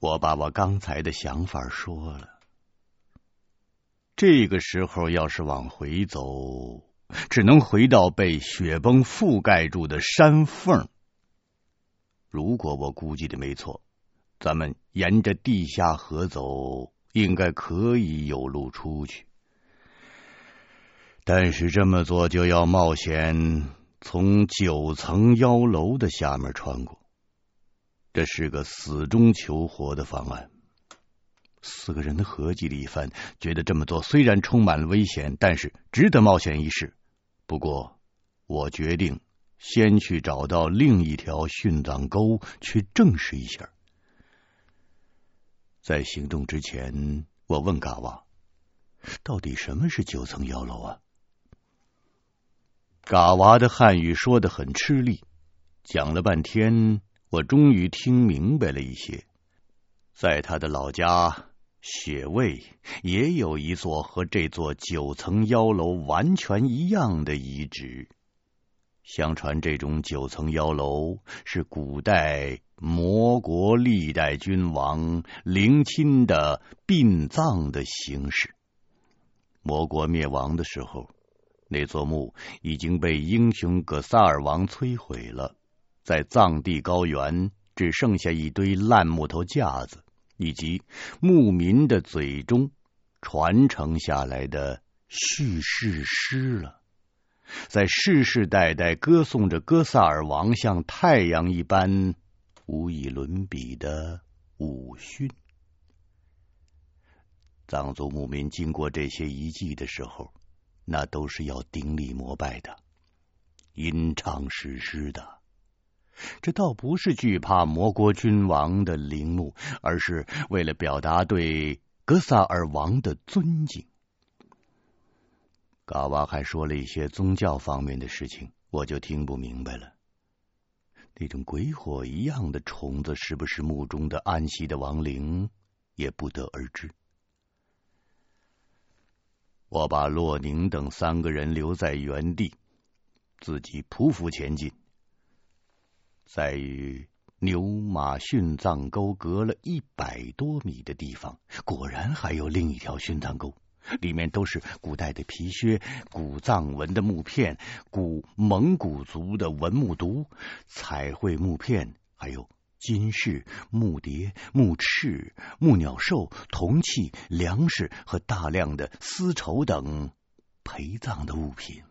我把我刚才的想法说了。这个时候要是往回走，只能回到被雪崩覆盖住的山缝。如果我估计的没错，咱们沿着地下河走，应该可以有路出去。但是这么做就要冒险从九层妖楼的下面穿过。这是个死中求活的方案。四个人合计了一番，觉得这么做虽然充满了危险，但是值得冒险一试。不过，我决定先去找到另一条殉葬沟去证实一下。在行动之前，我问嘎哇：“到底什么是九层妖楼啊？”嘎娃的汉语说得很吃力，讲了半天。我终于听明白了一些，在他的老家雪卫也有一座和这座九层妖楼完全一样的遗址。相传这种九层妖楼是古代魔国历代君王陵寝的殡葬的形式。魔国灭亡的时候，那座墓已经被英雄格萨尔王摧毁了。在藏地高原，只剩下一堆烂木头架子，以及牧民的嘴中传承下来的叙事诗了。在世世代代歌颂着哥萨尔王像太阳一般无以伦比的武勋。藏族牧民经过这些遗迹的时候，那都是要顶礼膜拜的，吟唱史诗的。这倒不是惧怕魔国君王的陵墓，而是为了表达对格萨尔王的尊敬。嘎哇还说了一些宗教方面的事情，我就听不明白了。那种鬼火一样的虫子是不是墓中的安息的亡灵，也不得而知。我把洛宁等三个人留在原地，自己匍匐前进。在与牛马殉葬沟隔了一百多米的地方，果然还有另一条殉葬沟，里面都是古代的皮靴、古藏文的木片、古蒙古族的文木牍、彩绘木片，还有金饰、木蝶、木翅、木鸟兽、铜器、粮食和大量的丝绸等陪葬的物品。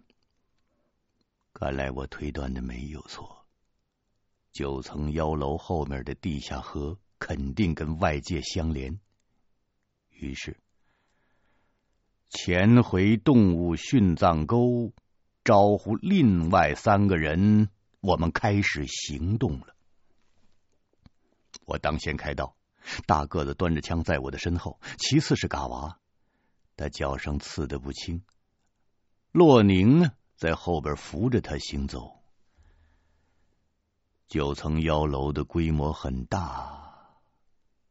看来我推断的没有错。九层妖楼后面的地下河肯定跟外界相连，于是潜回动物殉葬沟，招呼另外三个人，我们开始行动了。我当先开道，大个子端着枪在我的身后，其次是嘎娃，他脚上刺得不轻，洛宁呢在后边扶着他行走。九层妖楼的规模很大，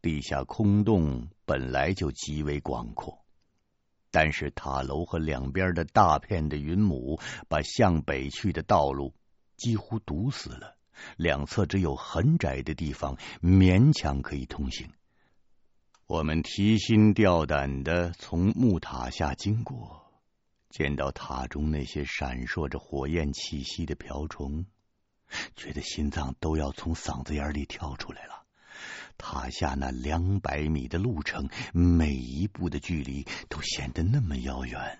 地下空洞本来就极为广阔，但是塔楼和两边的大片的云母把向北去的道路几乎堵死了，两侧只有很窄的地方，勉强可以通行。我们提心吊胆的从木塔下经过，见到塔中那些闪烁着火焰气息的瓢虫。觉得心脏都要从嗓子眼里跳出来了。塔下那两百米的路程，每一步的距离都显得那么遥远。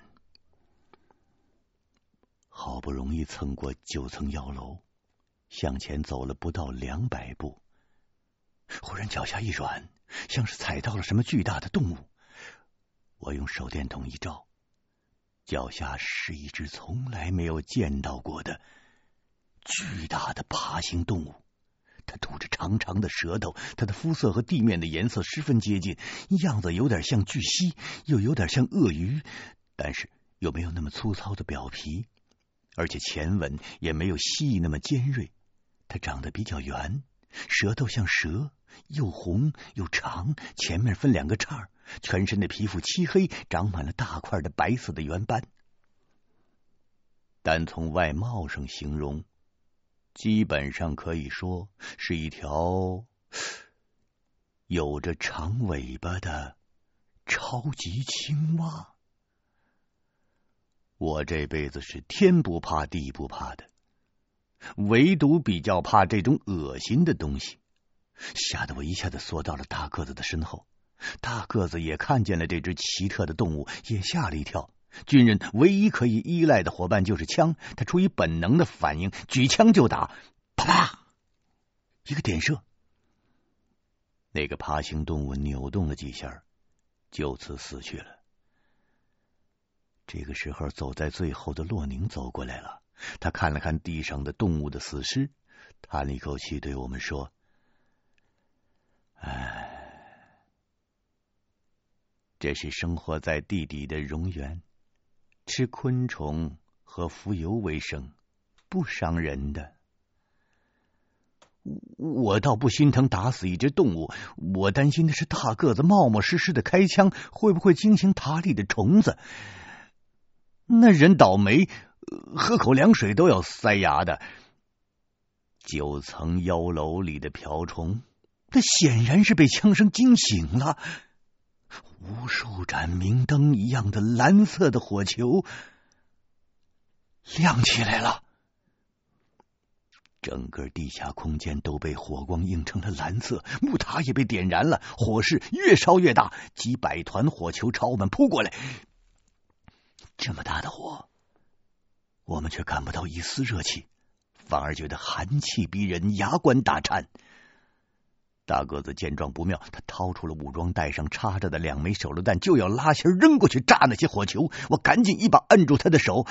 好不容易蹭过九层妖楼，向前走了不到两百步，忽然脚下一软，像是踩到了什么巨大的动物。我用手电筒一照，脚下是一只从来没有见到过的。巨大的爬行动物，它吐着长长的舌头，它的肤色和地面的颜色十分接近，样子有点像巨蜥，又有点像鳄鱼，但是又没有那么粗糙的表皮，而且前吻也没有蜥蜴那么尖锐。它长得比较圆，舌头像蛇，又红又长，前面分两个叉，全身的皮肤漆黑，长满了大块的白色的圆斑。单从外貌上形容。基本上可以说是一条有着长尾巴的超级青蛙。我这辈子是天不怕地不怕的，唯独比较怕这种恶心的东西，吓得我一下子缩到了大个子的身后。大个子也看见了这只奇特的动物，也吓了一跳。军人唯一可以依赖的伙伴就是枪，他出于本能的反应，举枪就打，啪啪，一个点射，那个爬行动物扭动了几下，就此死去了。这个时候，走在最后的洛宁走过来了。他看了看地上的动物的死尸，叹了一口气，对我们说：“唉，这是生活在地底的蝾螈，吃昆虫和浮游为生，不伤人的。我倒不心疼打死一只动物，我担心的是大个子冒冒失失的开枪，会不会惊醒塔里的虫子？”那人倒霉，喝口凉水都要塞牙的。九层妖楼里的瓢虫，那显然是被枪声惊醒了。无数盏明灯一样的蓝色的火球亮起来了，整个地下空间都被火光映成了蓝色，木塔也被点燃了，火势越烧越大，几百团火球朝我们扑过来。这么大的火，我们却感不到一丝热气，反而觉得寒气逼人，牙关打颤。大个子见状不妙，他掏出了武装带上插着的两枚手榴弹，就要拉弦扔过去炸那些火球。我赶紧一把摁住他的手，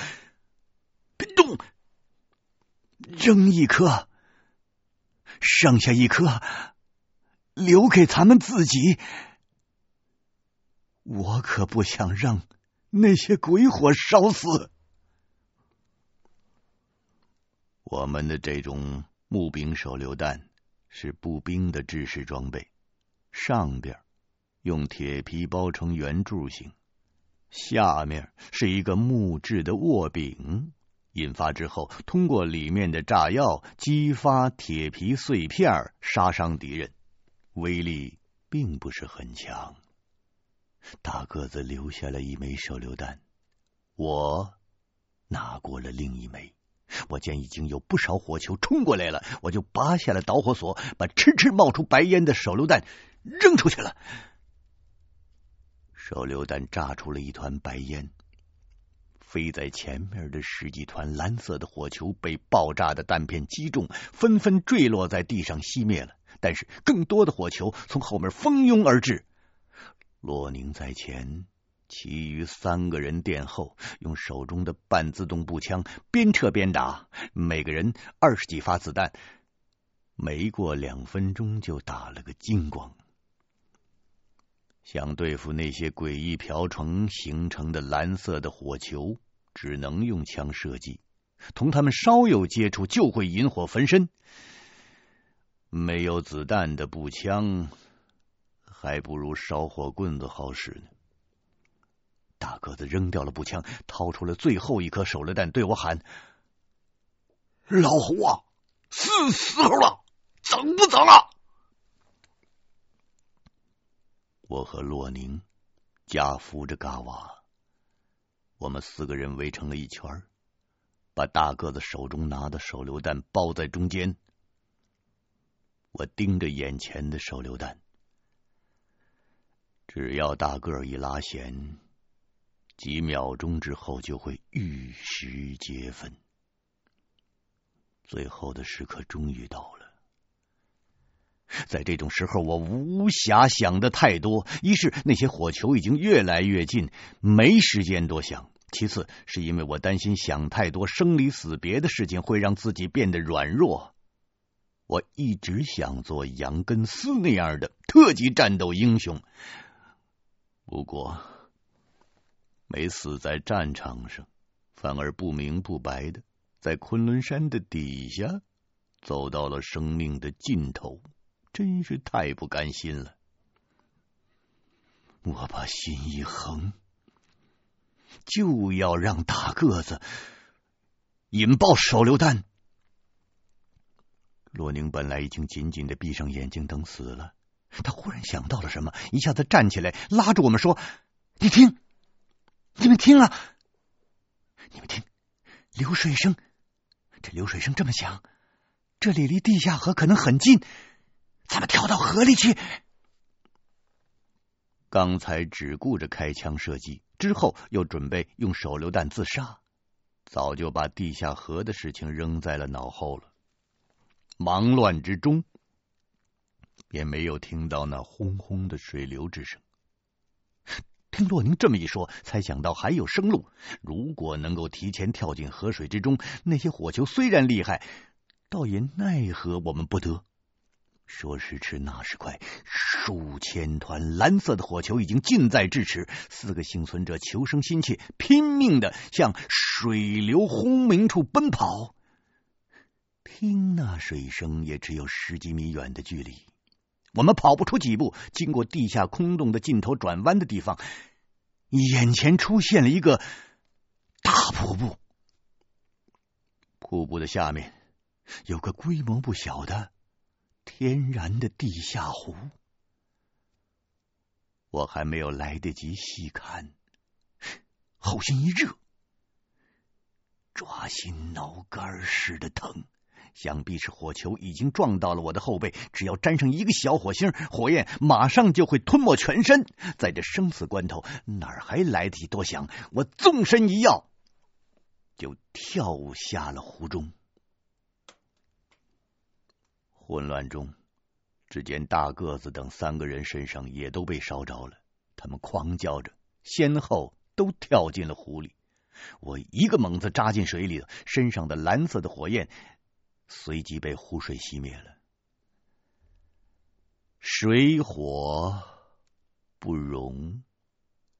别动，扔一颗，剩下一颗留给咱们自己。我可不想让。那些鬼火烧死我们的这种木柄手榴弹是步兵的制式装备，上边用铁皮包成圆柱形，下面是一个木质的握柄，引发之后，通过里面的炸药激发铁皮碎片，杀伤敌人，威力并不是很强。大个子留下了一枚手榴弹，我拿过了另一枚。我见已经有不少火球冲过来了，我就拔下了导火索，把哧哧冒出白烟的手榴弹扔出去了。手榴弹炸出了一团白烟，飞在前面的十几团蓝色的火球被爆炸的弹片击中，纷纷坠落在地上熄灭了。但是更多的火球从后面蜂拥而至。洛宁在前，其余三个人殿后，用手中的半自动步枪边撤边打，每个人二十几发子弹，没过两分钟就打了个精光。想对付那些诡异瓢虫形成的蓝色的火球，只能用枪射击，同他们稍有接触就会引火焚身。没有子弹的步枪。还不如烧火棍子好使呢。大个子扔掉了步枪，掏出了最后一颗手榴弹，对我喊：“老胡啊，是时候了，整不整了？”我和洛宁夹扶着嘎瓦，我们四个人围成了一圈，把大个子手中拿的手榴弹包在中间。我盯着眼前的手榴弹。只要大个儿一拉弦，几秒钟之后就会玉石皆分。最后的时刻终于到了，在这种时候，我无暇想的太多。一是那些火球已经越来越近，没时间多想；其次是因为我担心想太多生离死别的事情会让自己变得软弱。我一直想做杨根思那样的特级战斗英雄。不过，没死在战场上，反而不明不白的在昆仑山的底下走到了生命的尽头，真是太不甘心了。我把心一横，就要让大个子引爆手榴弹。洛宁本来已经紧紧的闭上眼睛等死了。他忽然想到了什么，一下子站起来，拉着我们说：“你听，你们听啊，你们听，流水声，这流水声这么响，这里离地下河可能很近，咱们跳到河里去。”刚才只顾着开枪射击，之后又准备用手榴弹自杀，早就把地下河的事情扔在了脑后了。忙乱之中，也没有听到那轰轰的水流之声。听洛宁这么一说，才想到还有生路。如果能够提前跳进河水之中，那些火球虽然厉害，倒也奈何我们不得。说时迟，那时快，数千团蓝色的火球已经近在咫尺。四个幸存者求生心切，拼命的向水流轰鸣处奔跑。听那水声，也只有十几米远的距离。我们跑不出几步，经过地下空洞的尽头转弯的地方，眼前出现了一个大瀑布。瀑布的下面有个规模不小的天然的地下湖。我还没有来得及细看，后心一热，抓心挠肝似的疼。想必是火球已经撞到了我的后背，只要沾上一个小火星，火焰马上就会吞没全身。在这生死关头，哪还来得及多想？我纵身一跃，就跳下了湖中。混乱中，只见大个子等三个人身上也都被烧着了，他们狂叫着，先后都跳进了湖里。我一个猛子扎进水里，身上的蓝色的火焰。随即被湖水熄灭了。水火不容，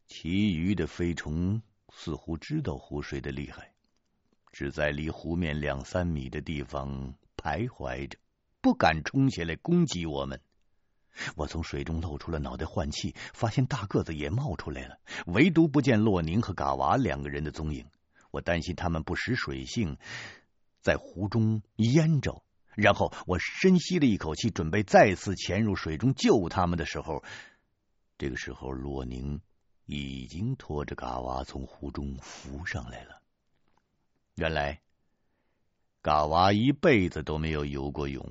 其余的飞虫似乎知道湖水的厉害，只在离湖面两三米的地方徘徊着，不敢冲下来攻击我们。我从水中露出了脑袋换气，发现大个子也冒出来了，唯独不见洛宁和嘎娃两个人的踪影。我担心他们不识水性。在湖中淹着，然后我深吸了一口气，准备再次潜入水中救他们的时候，这个时候洛宁已经拖着嘎娃从湖中浮上来了。原来嘎娃一辈子都没有游过泳，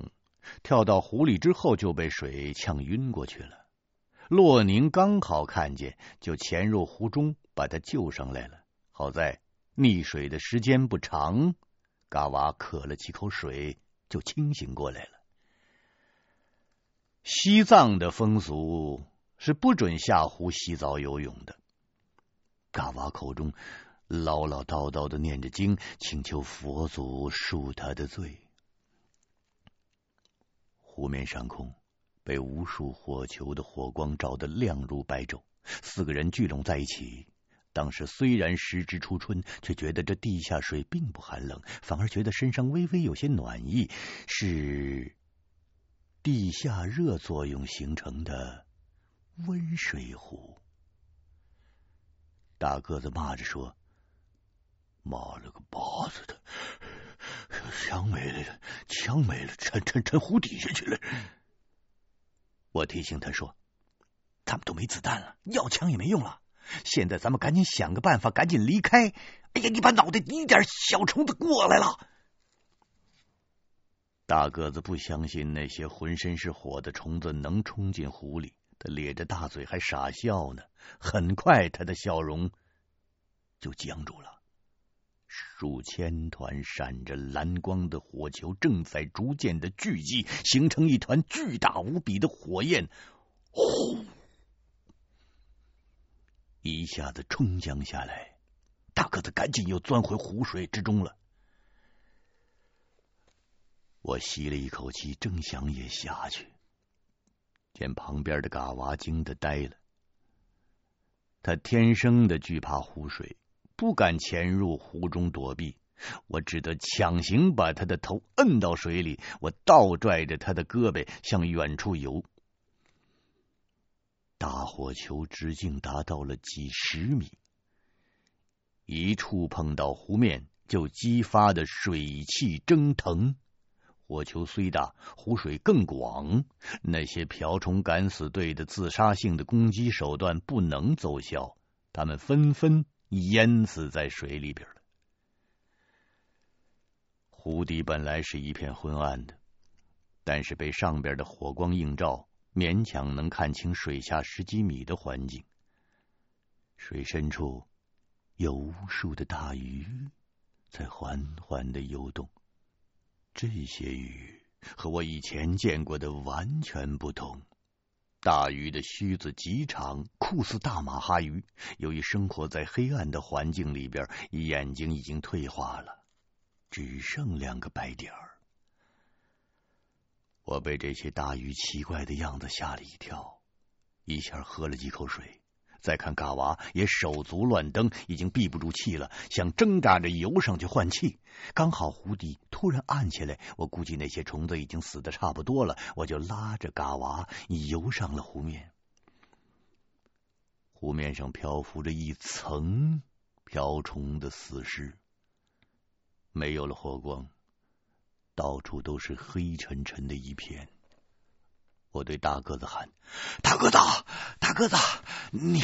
跳到湖里之后就被水呛晕过去了。洛宁刚好看见，就潜入湖中把他救上来了。好在溺水的时间不长。嘎娃渴了几口水，就清醒过来了。西藏的风俗是不准下湖洗澡游泳的。嘎娃口中唠唠叨叨的念着经，请求佛祖恕他的罪。湖面上空被无数火球的火光照得亮如白昼，四个人聚拢在一起。当时虽然时值初春，却觉得这地下水并不寒冷，反而觉得身上微微有些暖意，是地下热作用形成的温水湖。大个子骂着说：“妈了个巴子的，枪没了，枪没了，沉沉沉湖底下去了。”我提醒他说：“他们都没子弹了，要枪也没用了。”现在咱们赶紧想个办法，赶紧离开。哎呀，你把脑袋一点小虫子过来了！大个子不相信那些浑身是火的虫子能冲进湖里，他咧着大嘴还傻笑呢。很快，他的笑容就僵住了。数千团闪着蓝光的火球正在逐渐的聚集，形成一团巨大无比的火焰。呼！一下子冲将下来，大个子赶紧又钻回湖水之中了。我吸了一口气，正想也下去，见旁边的嘎娃惊得呆了。他天生的惧怕湖水，不敢潜入湖中躲避。我只得强行把他的头摁到水里，我倒拽着他的胳膊向远处游。大火球直径达到了几十米，一触碰到湖面就激发的水汽蒸腾，火球虽大，湖水更广，那些瓢虫敢死队的自杀性的攻击手段不能奏效，他们纷纷淹死在水里边了。湖底本来是一片昏暗的，但是被上边的火光映照，勉强能看清水下十几米的环境。水深处有无数的大鱼在缓缓的游动。这些鱼和我以前见过的完全不同。大鱼的须子极长，酷似大马哈鱼。由于生活在黑暗的环境里边，眼睛已经退化了，只剩两个白点儿。我被这些大鱼奇怪的样子吓了一跳，一下喝了几口水。再看嘎娃也手足乱蹬，已经闭不住气了，想挣扎着游上去换气。刚好湖底突然暗下来，我估计那些虫子已经死的差不多了，我就拉着嘎娃游上了湖面。湖面上漂浮着一层瓢虫的死尸，没有了火光，到处都是黑沉沉的一片。我对大个子喊：“大个子，大个子，你，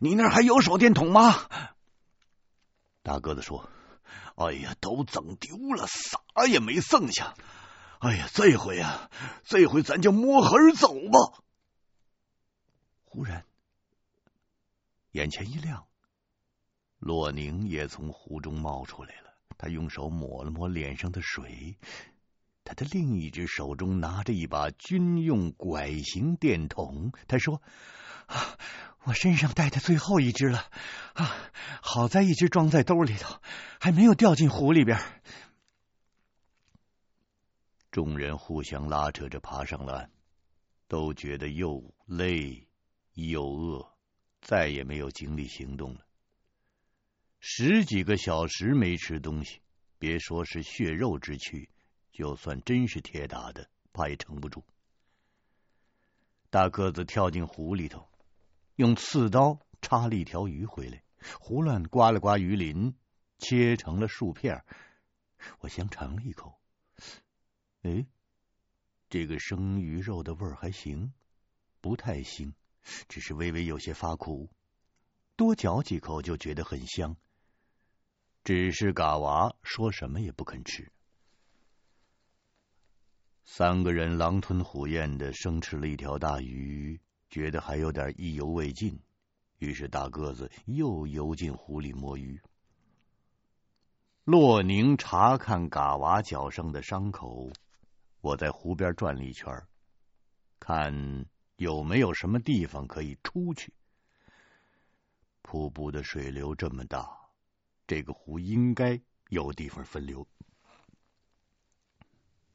你那儿还有手电筒吗？”大个子说：“哎呀，都整丢了，啥也没剩下。哎呀，这回呀，这回咱就摸黑走吧。”忽然，眼前一亮，洛宁也从湖中冒出来了。他用手抹了抹脸上的水。他的另一只手中拿着一把军用拐形电筒。他说：“啊，我身上带的最后一只了啊！好在一只装在兜里头，还没有掉进湖里边。”众人互相拉扯着爬上了岸，都觉得又累又饿，再也没有精力行动了。十几个小时没吃东西，别说是血肉之躯。就算真是铁打的，怕也撑不住。大个子跳进湖里头，用刺刀插了一条鱼回来，胡乱刮了刮鱼鳞，切成了数片。我先尝了一口，哎，这个生鱼肉的味儿还行，不太腥，只是微微有些发苦。多嚼几口就觉得很香。只是嘎娃说什么也不肯吃。三个人狼吞虎咽的生吃了一条大鱼，觉得还有点意犹未尽，于是大个子又游进湖里摸鱼。洛宁查看嘎娃脚上的伤口，我在湖边转了一圈，看有没有什么地方可以出去。瀑布的水流这么大，这个湖应该有地方分流。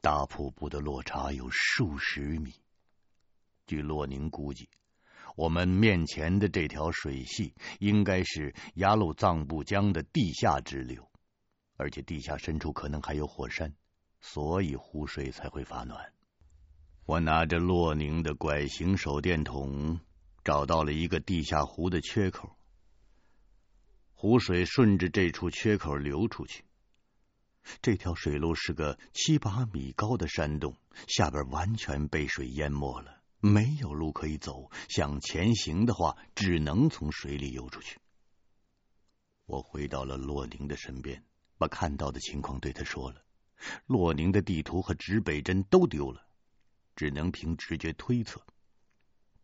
大瀑布的落差有数十米，据洛宁估计，我们面前的这条水系应该是雅鲁藏布江的地下支流，而且地下深处可能还有火山，所以湖水才会发暖。我拿着洛宁的拐形手电筒，找到了一个地下湖的缺口，湖水顺着这处缺口流出去。这条水路是个七八米高的山洞，下边完全被水淹没了，没有路可以走。想前行的话，只能从水里游出去。我回到了洛宁的身边，把看到的情况对他说了。洛宁的地图和指北针都丢了，只能凭直觉推测。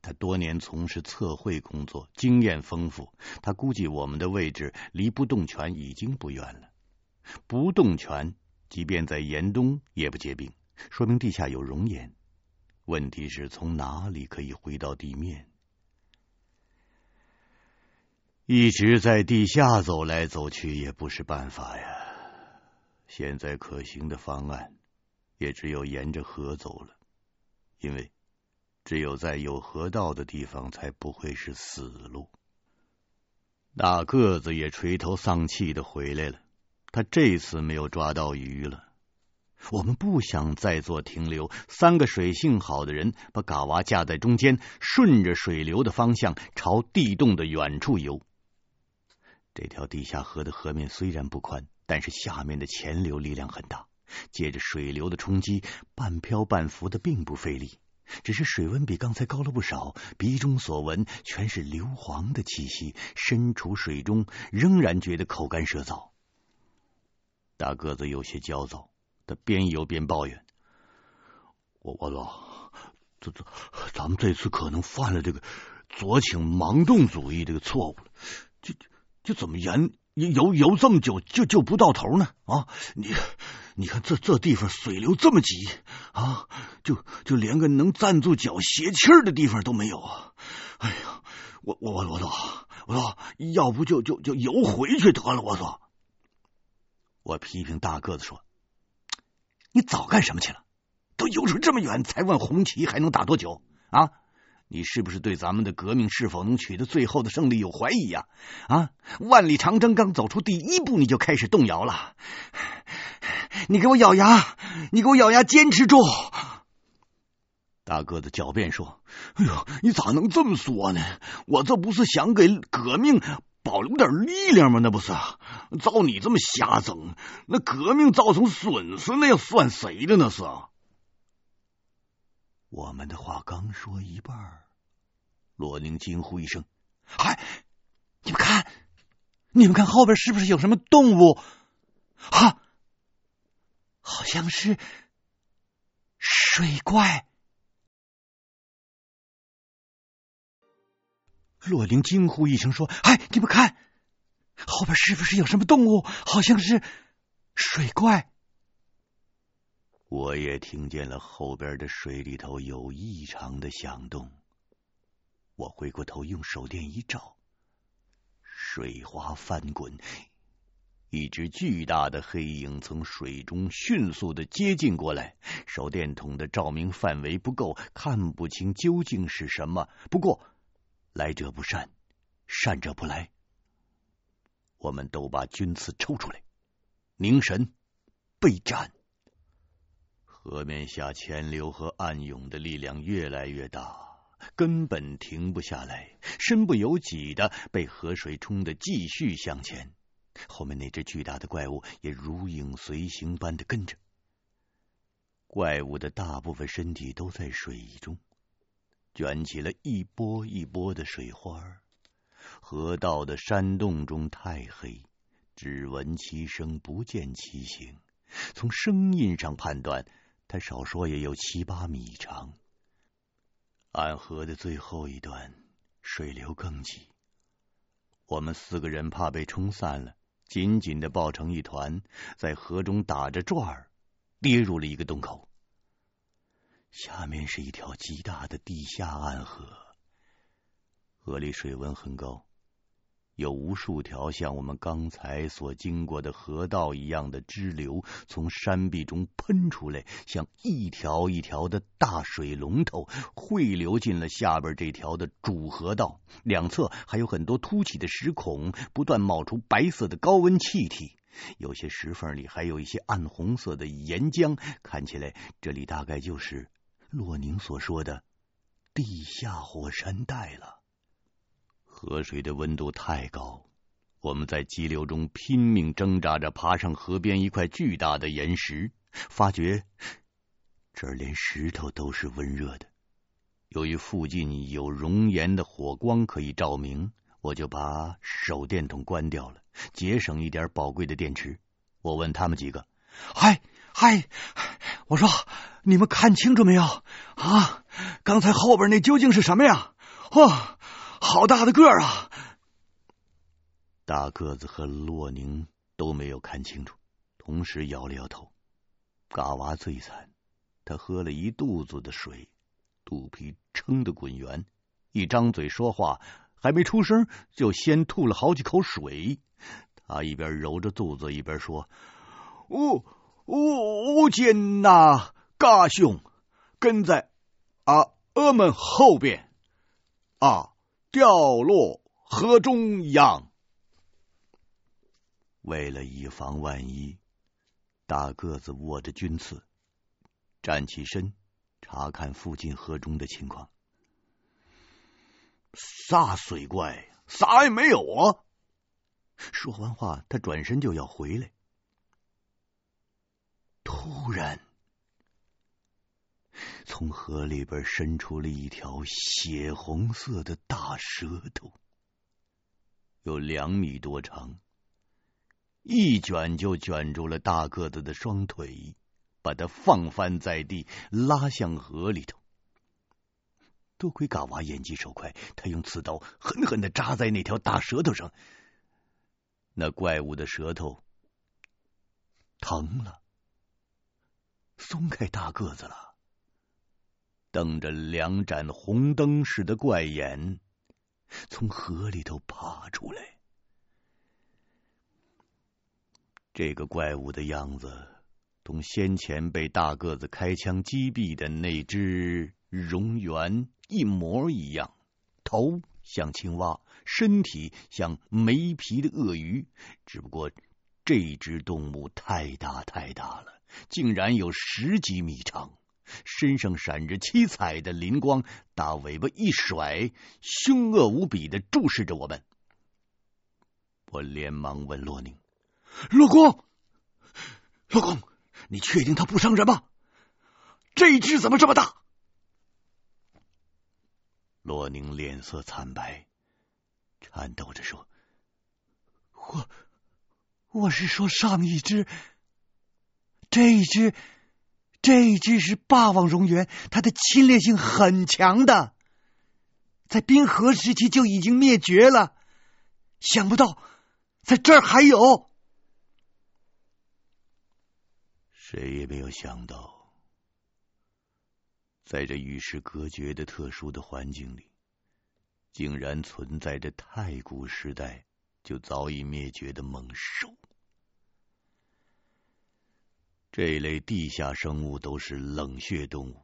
他多年从事测绘工作，经验丰富。他估计我们的位置离不动泉已经不远了。不动泉，即便在严冬也不结冰，说明地下有熔岩。问题是从哪里可以回到地面？一直在地下走来走去也不是办法呀。现在可行的方案也只有沿着河走了，因为只有在有河道的地方才不会是死路。大个子也垂头丧气的回来了。他这次没有抓到鱼了。我们不想再做停留，三个水性好的人把嘎娃架在中间，顺着水流的方向朝地洞的远处游。这条地下河的河面虽然不宽，但是下面的潜流力量很大。借着水流的冲击，半漂半浮的，并不费力。只是水温比刚才高了不少，鼻中所闻全是硫磺的气息。身处水中，仍然觉得口干舌燥。大个子有些焦躁，他边游边抱怨：“我我说，这这，咱们这次可能犯了这个左倾盲动主义这个错误了。就就怎么游游游这么久，就就不到头呢？啊，你。”你看这这地方水流这么急啊，就就连个能站住脚歇气儿的地方都没有啊！哎呀，我我我我说我说，要不就就就游回去得了。我说，我批评大个子说：“你早干什么去了？都游出这么远，才问红旗还能打多久啊？你是不是对咱们的革命是否能取得最后的胜利有怀疑呀？啊，万里长征刚走出第一步，你就开始动摇了。”你给我咬牙！你给我咬牙，坚持住！大个子狡辩说：“哎呦，你咋能这么说呢？我这不是想给革命保留点力量吗？那不是？照你这么瞎整，那革命造成损失，那要算谁的？那是？”我们的话刚说一半，罗宁惊呼一声：“嗨，你们看，你们看后边是不是有什么动物？啊！”好像是水怪。洛灵惊呼一声说：“哎，你们看，后边是不是有什么动物？好像是水怪。”我也听见了后边的水里头有异常的响动。我回过头用手电一照，水花翻滚。一只巨大的黑影从水中迅速的接近过来，手电筒的照明范围不够，看不清究竟是什么。不过来者不善，善者不来。我们都把军刺抽出来，凝神备战。河面下潜流和暗涌的力量越来越大，根本停不下来，身不由己的被河水冲得继续向前。后面那只巨大的怪物也如影随形般的跟着。怪物的大部分身体都在水中，卷起了一波一波的水花。河道的山洞中太黑，只闻其声不见其形。从声音上判断，它少说也有七八米长。暗河的最后一段，水流更急，我们四个人怕被冲散了。紧紧的抱成一团，在河中打着转儿，跌入了一个洞口。下面是一条极大的地下暗河，河里水温很高。有无数条像我们刚才所经过的河道一样的支流，从山壁中喷出来，像一条一条的大水龙头，汇流进了下边这条的主河道。两侧还有很多凸起的石孔，不断冒出白色的高温气体。有些石缝里还有一些暗红色的岩浆，看起来这里大概就是洛宁所说的地下火山带了。河水的温度太高，我们在激流中拼命挣扎着爬上河边一块巨大的岩石，发觉这儿连石头都是温热的。由于附近有熔岩的火光可以照明，我就把手电筒关掉了，节省一点宝贵的电池。我问他们几个：“嗨嗨，我说你们看清楚没有啊？刚才后边那究竟是什么呀？”嚯！好大的个儿啊！大个子和洛宁都没有看清楚，同时摇了摇头。嘎娃最惨，他喝了一肚子的水，肚皮撑得滚圆，一张嘴说话还没出声，就先吐了好几口水。他一边揉着肚子，一边说：“呜呜呜坚呐，嘎兄跟在啊阿们后边啊。”掉落河中央。为了以防万一，大个子握着军刺，站起身查看附近河中的情况。啥水怪？啥也没有啊！说完话，他转身就要回来。突然，从河里边伸出了一条血红色的大舌头，有两米多长，一卷就卷住了大个子的双腿，把他放翻在地，拉向河里头。多亏嘎娃眼疾手快，他用刺刀狠狠的扎在那条大舌头上，那怪物的舌头疼了，松开大个子了，瞪着两盏红灯似的怪眼，从河里头爬出来。这个怪物的样子，同先前被大个子开枪击毙的那只蝾螈一模一样，头像青蛙，身体像没皮的鳄鱼，只不过这只动物太大太大了，竟然有十几米长，身上闪着七彩的灵光，大尾巴一甩，凶恶无比的注视着我们。我连忙问洛宁：“老公，老公，你确定他不伤人吗？这一只怎么这么大？”洛宁脸色惨白，颤抖着说：“我我是说上一只，这一只，这一只是霸王蝾螈，它的侵略性很强的，在冰河时期就已经灭绝了。想不到在这儿还有。”谁也没有想到。在这与世隔绝的特殊的环境里，竟然存在着太古时代就早已灭绝的猛兽。这类地下生物都是冷血动物，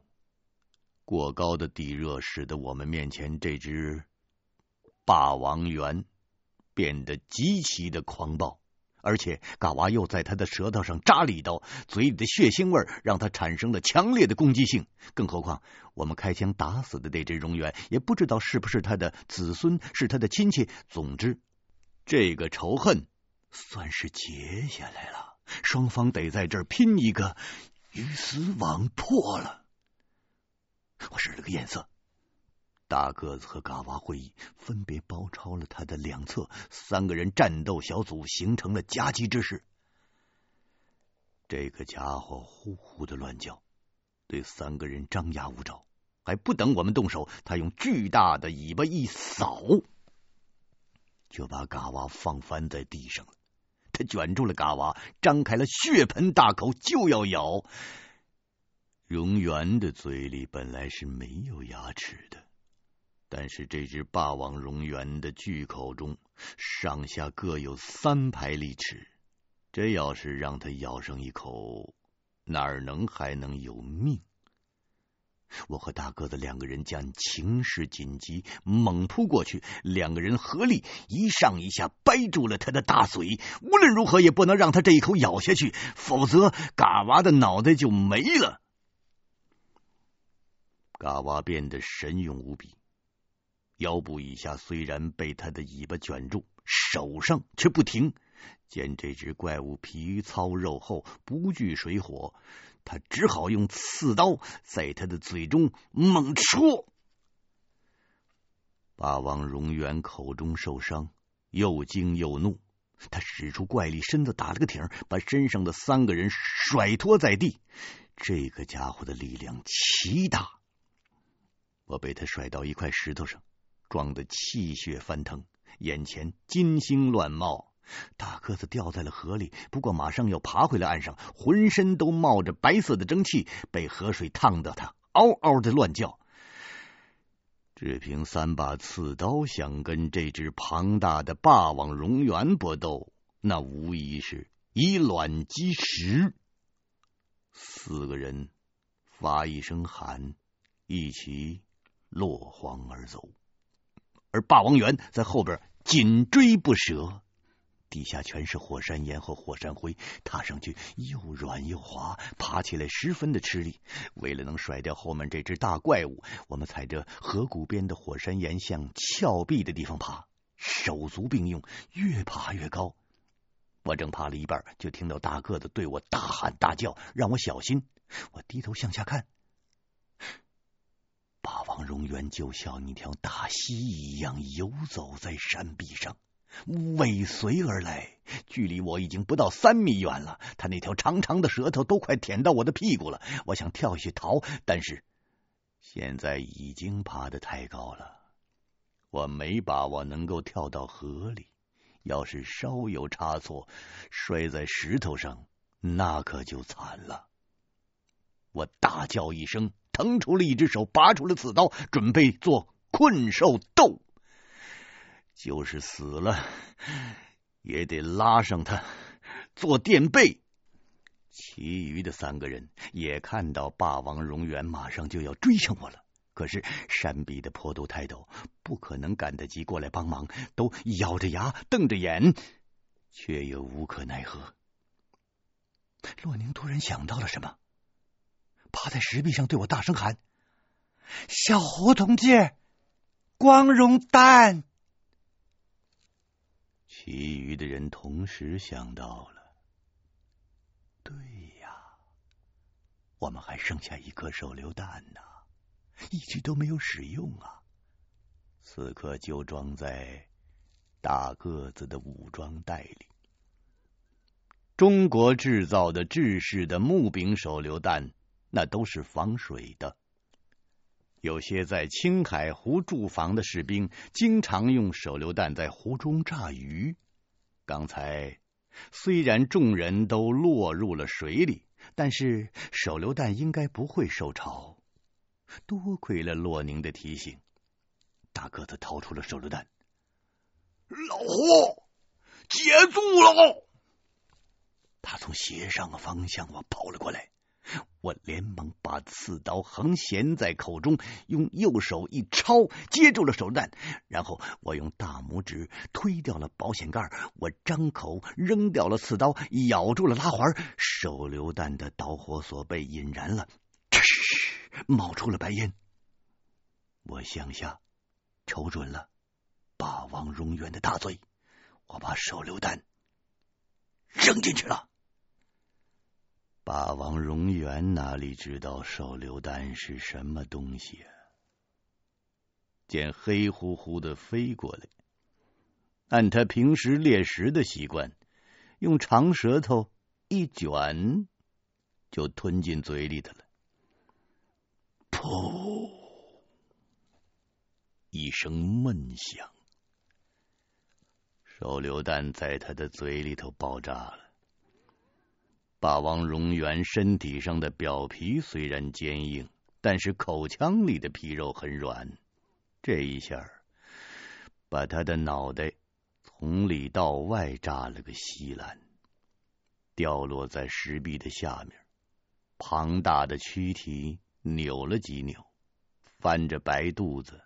过高的地热使得我们面前这只霸王猿变得极其的狂暴。而且，嘎娃又在他的舌头上扎了一刀，嘴里的血腥味让他产生了强烈的攻击性。更何况，我们开枪打死的那只蝾螈，也不知道是不是他的子孙，是他的亲戚。总之，这个仇恨算是结下来了。双方得在这儿拼一个鱼死网破了。我使了个眼色。大个子和嘎娃会议，分别包抄了他的两侧，三个人战斗小组形成了夹击之势。这个家伙呼呼的乱叫，对三个人张牙舞爪，还不等我们动手，他用巨大的尾巴一扫，就把嘎娃放翻在地上了。卷住了嘎娃，张开了血盆大口就要咬。蠑螈的嘴里本来是没有牙齿的。但是这只霸王蠑螈的巨口中上下各有三排利齿，这要是让它咬上一口，哪能还能有命？我和大个子两个人将情势紧急，猛扑过去，两个人合力一上一下掰住了他的大嘴，无论如何也不能让他这一口咬下去，否则嘎娃的脑袋就没了。嘎娃变得神勇无比。腰部以下虽然被他的尾巴卷住，手上却不停。见这只怪物皮糙肉厚，不惧水火，他只好用刺刀在他的嘴中猛戳。霸王蠑螈口中受伤，又惊又怒，他使出怪力，身子打了个挺，把身上的三个人甩脱在地。这个家伙的力量奇大，我被他甩到一块石头上。撞得气血翻腾，眼前金星乱冒，大个子掉在了河里。不过马上又爬回了岸上，浑身都冒着白色的蒸汽，被河水烫得他嗷嗷的乱叫。只凭三把刺刀想跟这只庞大的霸王蠑螈搏斗，那无疑是以卵击石。四个人发一声喊，一起落荒而走。而霸王猿在后边紧追不舍，底下全是火山岩和火山灰，踏上去又软又滑，爬起来十分的吃力。为了能甩掉后面这只大怪物，我们踩着河谷边的火山岩向峭壁的地方爬，手足并用，越爬越高。我正爬了一半，就听到大个子对我大喊大叫，让我小心。我低头向下看，霸王龙源就像一条大蜥蜴一样游走在山壁上，尾随而来，距离我已经不到三米远了。他那条长长的舌头都快舔到我的屁股了。我想跳下去逃，但是现在已经爬得太高了，我没把握能够跳到河里。要是稍有差错，摔在石头上，那可就惨了。我大叫一声，腾出了一只手，拔出了刺刀，准备做困兽斗。就是死了，也得拉上他做垫背。其余的三个人也看到霸王龙源马上就要追上我了。可是山壁的坡度太陡，不可能赶得及过来帮忙，都咬着牙瞪着眼，却又无可奈何。洛宁突然想到了什么，趴在石壁上对我大声喊：“小胡同志，光荣蛋！”其余的人同时想到了，对呀，我们还剩下一颗手榴弹呢。一直都没有使用啊！此刻就装在大个子的武装袋里。中国制造的制式的木柄手榴弹，那都是防水的。有些在青海湖驻防的士兵，经常用手榴弹在湖中炸鱼。刚才虽然众人都落入了水里，但是手榴弹应该不会受潮。多亏了洛宁的提醒，大个子掏出了手榴弹。老胡，接住了！他从斜上的方向我跑了过来，我连忙把刺刀横衔在口中，用右手一抄，接住了手榴弹。然后我用大拇指推掉了保险盖，我张口扔掉了刺刀，咬住了拉环，手榴弹的导火索被引燃了。冒出了白烟，我向下瞅准了霸王龙源的大嘴，我把手榴弹扔进去了。霸王荣源哪里知道手榴弹是什么东西啊？见黑乎乎的飞过来，按他平时猎食的习惯，用长舌头一卷，就吞进嘴里的了。噗！一声闷响，手榴弹在他的嘴里头爆炸了。霸王龙源身体上的表皮虽然坚硬，但是口腔里的皮肉很软。这一下，把他的脑袋从里到外炸了个稀烂，掉落在石壁的下面。庞大的躯体。扭了几扭，翻着白肚子，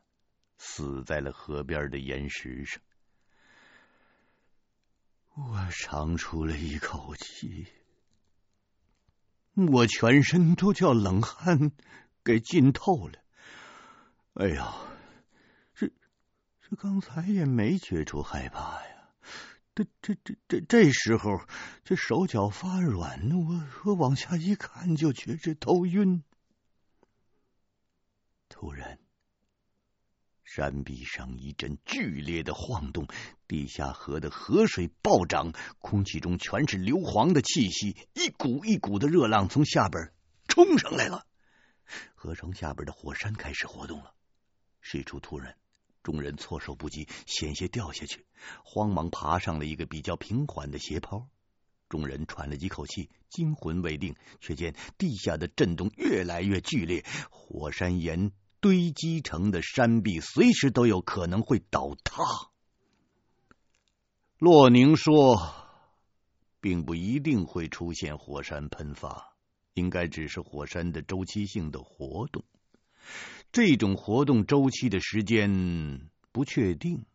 死在了河边的岩石上。我长出了一口气，我全身都叫冷汗给浸透了。哎呀，这这刚才也没觉出害怕呀。这这这这这时候，这手脚发软，我我往下一看，就觉着头晕。突然，山壁上一阵剧烈的晃动，地下河的河水暴涨，空气中全是硫磺的气息，一股一股的热浪从下边冲上来了。河床下边的火山开始活动了。事出突然，众人措手不及，险些掉下去，慌忙爬上了一个比较平缓的斜坡。众人喘了几口气，惊魂未定，却见地下的震动越来越剧烈，火山岩。堆积成的山壁随时都有可能会倒塌。洛宁说，并不一定会出现火山喷发，应该只是火山的周期性的活动。这种活动周期的时间不确定，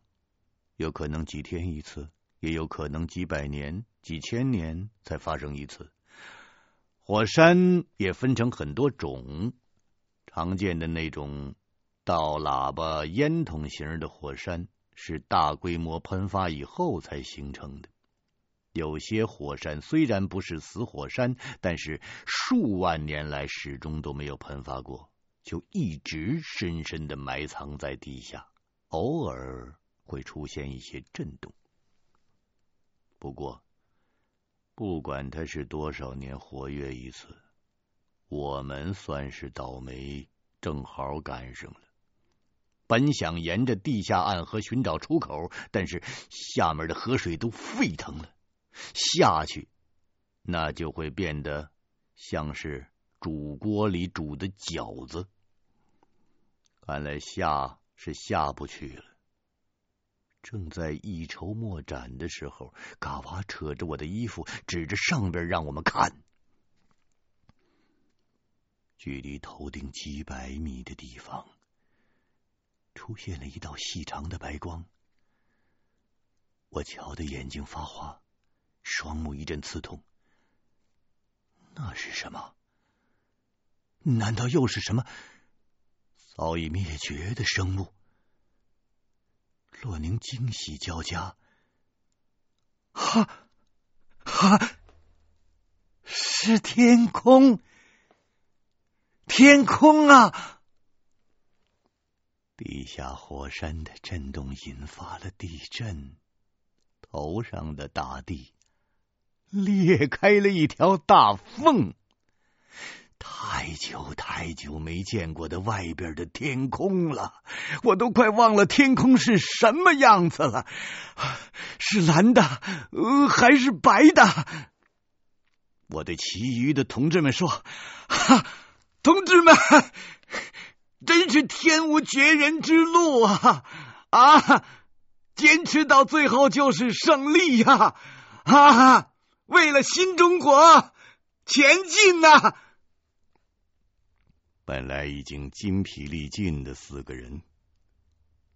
有可能几天一次，也有可能几百年、几千年才发生一次。火山也分成很多种。常见的那种倒喇叭烟筒型的火山，是大规模喷发以后才形成的。有些火山虽然不是死火山，但是数万年来始终都没有喷发过，就一直深深的埋藏在地下，偶尔会出现一些震动。不过，不管它是多少年活跃一次，我们算是倒霉，正好赶上了。本想沿着地下暗河寻找出口，但是下面的河水都沸腾了。下去，那就会变得像是煮锅里煮的饺子。看来下是下不去了。正在一筹莫展的时候，嘎娃扯着我的衣服，指着上边让我们看。距离头顶几百米的地方，出现了一道细长的白光。我瞧得眼睛发花。双目一阵刺痛，那是什么？难道又是什么早已灭绝的生物？洛宁惊喜交加，哈哈，是天空，天空啊！地下火山的震动引发了地震，头上的大地。裂开了一条大缝，太久太久没见过的外边的天空了，我都快忘了天空是什么样子了，是蓝的，呃，还是白的？我对其余的同志们说：“哈，同志们，真是天无绝人之路啊！啊，坚持到最后就是胜利呀！啊！”为了新中国前进呐！本来已经筋疲力尽的四个人，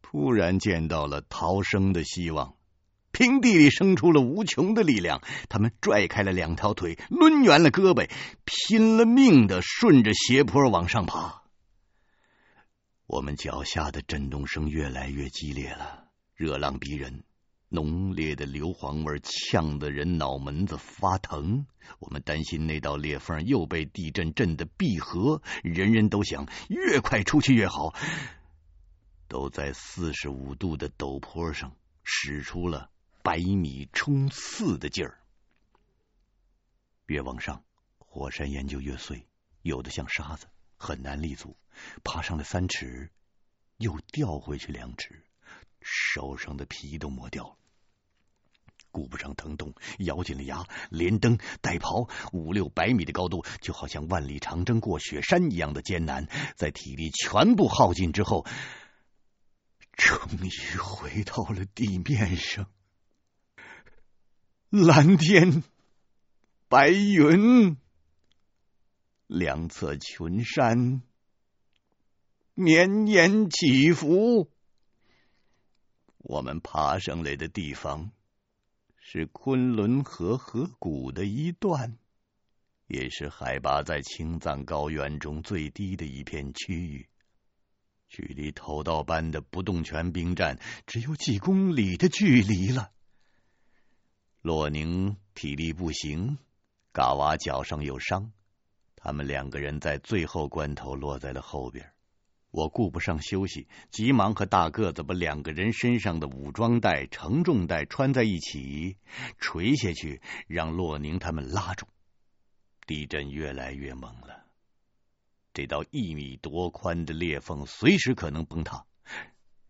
突然见到了逃生的希望，平地里生出了无穷的力量。他们拽开了两条腿，抡圆了胳膊，拼了命的顺着斜坡往上爬。我们脚下的震动声越来越激烈了，热浪逼人。浓烈的硫磺味呛得人脑门子发疼，我们担心那道裂缝又被地震震得闭合，人人都想越快出去越好，都在四十五度的陡坡上使出了百米冲刺的劲儿。越往上，火山岩就越碎，有的像沙子，很难立足。爬上了三尺，又掉回去两尺。手上的皮都磨掉了，顾不上疼痛，咬紧了牙，连蹬带跑，五六百米的高度，就好像万里长征过雪山一样的艰难。在体力全部耗尽之后，终于回到了地面上。蓝天白云，两侧群山绵延起伏。我们爬上来的地方是昆仑河河谷的一段，也是海拔在青藏高原中最低的一片区域，距离头道班的不动泉兵站只有几公里的距离了。洛宁体力不行，嘎娃脚上有伤，他们两个人在最后关头落在了后边。我顾不上休息，急忙和大个子把两个人身上的武装带、承重带穿在一起，垂下去，让洛宁他们拉住。地震越来越猛了，这道一米多宽的裂缝随时可能崩塌。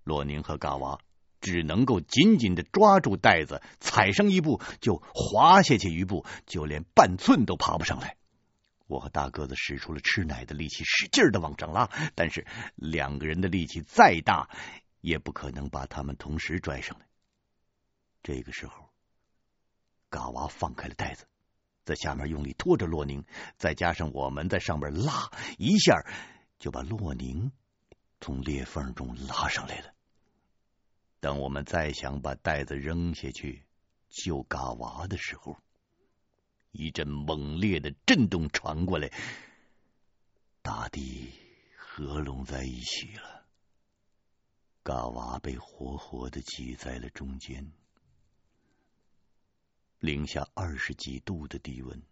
洛宁和嘎娃只能够紧紧的抓住袋子，踩上一步就滑下去一步，就连半寸都爬不上来。我和大个子使出了吃奶的力气，使劲的往上拉，但是两个人的力气再大，也不可能把他们同时拽上来。这个时候，嘎娃放开了袋子，在下面用力拖着洛宁，再加上我们在上面拉，一下就把洛宁从裂缝中拉上来了。等我们再想把袋子扔下去救嘎娃的时候，一阵猛烈的震动传过来，大地合拢在一起了。嘎娃被活活的挤在了中间。零下二十几度的低温。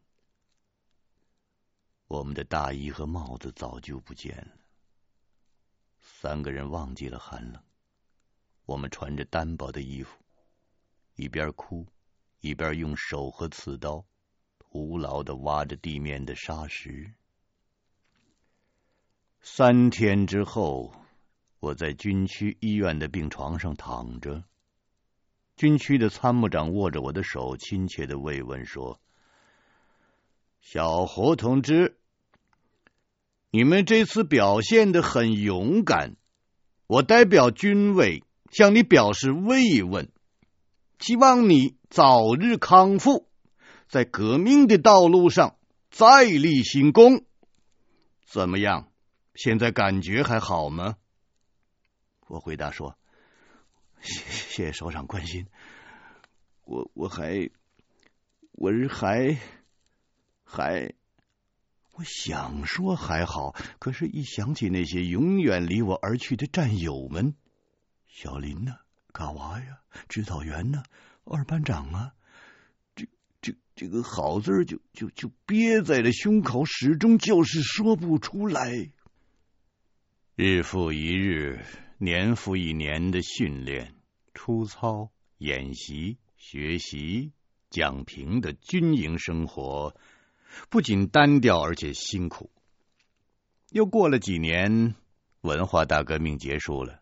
我们的大衣和帽子早就不见了。三个人忘记了寒冷，我们穿着单薄的衣服，一边哭，一边用手和刺刀徒劳的挖着地面的沙石。三天之后，我在军区医院的病床上躺着，军区的参谋长握着我的手，亲切的慰问说：“小胡同志。”你们这次表现的很勇敢，我代表军委向你表示慰问，希望你早日康复，在革命的道路上再立新功。怎么样？现在感觉还好吗？我回答说：“谢谢首长关心，我我还我还还。”我想说还好，可是，一想起那些永远离我而去的战友们，小林呢、嘎娃呀、指导员呢、二班长啊，这、这、这个好字就就就憋在了胸口，始终就是说不出来。日复一日，年复一年的训练、出操、演习、学习、讲评的军营生活。不仅单调，而且辛苦。又过了几年，文化大革命结束了，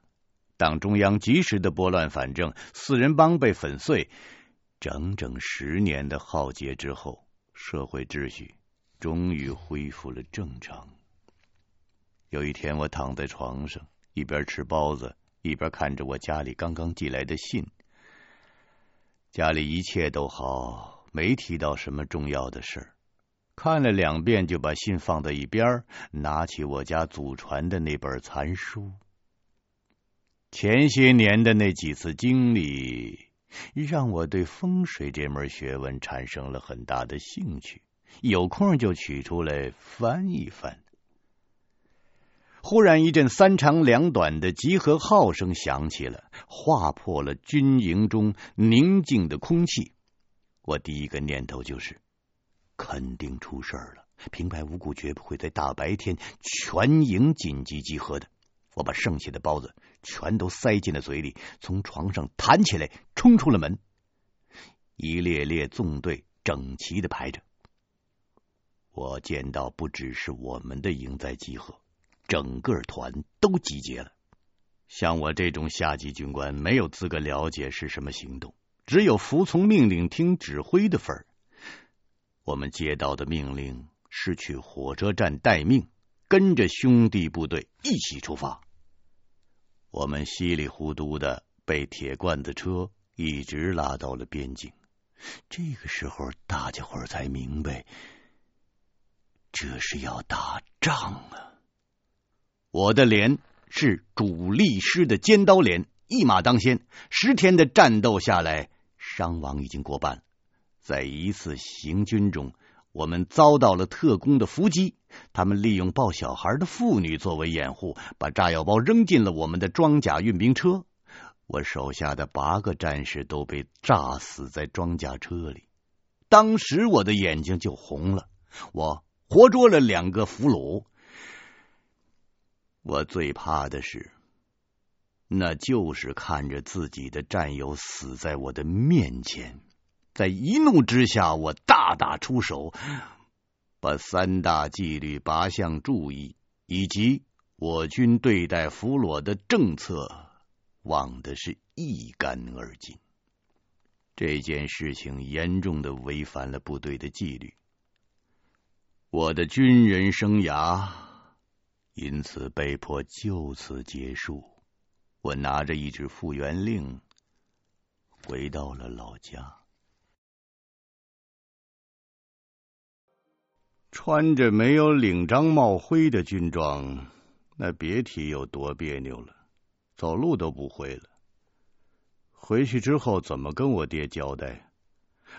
党中央及时的拨乱反正，四人帮被粉碎。整整十年的浩劫之后，社会秩序终于恢复了正常。有一天，我躺在床上，一边吃包子，一边看着我家里刚刚寄来的信。家里一切都好，没提到什么重要的事儿。看了两遍，就把信放在一边，拿起我家祖传的那本残书。前些年的那几次经历，让我对风水这门学问产生了很大的兴趣，有空就取出来翻一翻。忽然一阵三长两短的集合号声响起了，划破了军营中宁静的空气。我第一个念头就是。肯定出事了！平白无故绝不会在大白天全营紧急集合的。我把剩下的包子全都塞进了嘴里，从床上弹起来，冲出了门。一列列纵队整齐的排着。我见到不只是我们的营在集合，整个团都集结了。像我这种下级军官，没有资格了解是什么行动，只有服从命令、听指挥的份儿。我们接到的命令是去火车站待命，跟着兄弟部队一起出发。我们稀里糊涂的被铁罐子车一直拉到了边境。这个时候，大家伙才明白，这是要打仗啊！我的连是主力师的尖刀连，一马当先。十天的战斗下来，伤亡已经过半。在一次行军中，我们遭到了特工的伏击。他们利用抱小孩的妇女作为掩护，把炸药包扔进了我们的装甲运兵车。我手下的八个战士都被炸死在装甲车里。当时我的眼睛就红了。我活捉了两个俘虏。我最怕的是，那就是看着自己的战友死在我的面前。在一怒之下，我大打出手，把三大纪律八项注意以及我军对待俘虏的政策忘得是一干二净。这件事情严重的违反了部队的纪律，我的军人生涯因此被迫就此结束。我拿着一纸复员令，回到了老家。穿着没有领章帽徽的军装，那别提有多别扭了，走路都不会了。回去之后怎么跟我爹交代？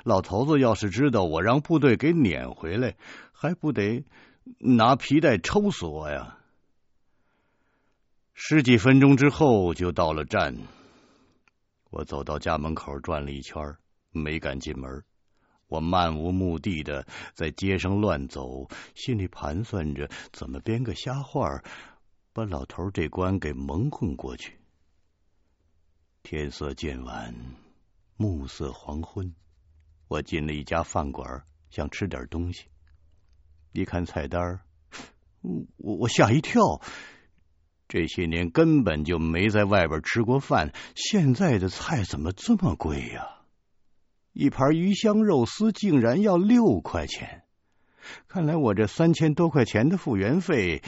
老头子要是知道我让部队给撵回来，还不得拿皮带抽死我呀？十几分钟之后就到了站，我走到家门口转了一圈，没敢进门。我漫无目的的在街上乱走，心里盘算着怎么编个瞎话，把老头这关给蒙混过去。天色渐晚，暮色黄昏，我进了一家饭馆，想吃点东西。一看菜单，我我吓一跳。这些年根本就没在外边吃过饭，现在的菜怎么这么贵呀？一盘鱼香肉丝竟然要六块钱，看来我这三千多块钱的复原费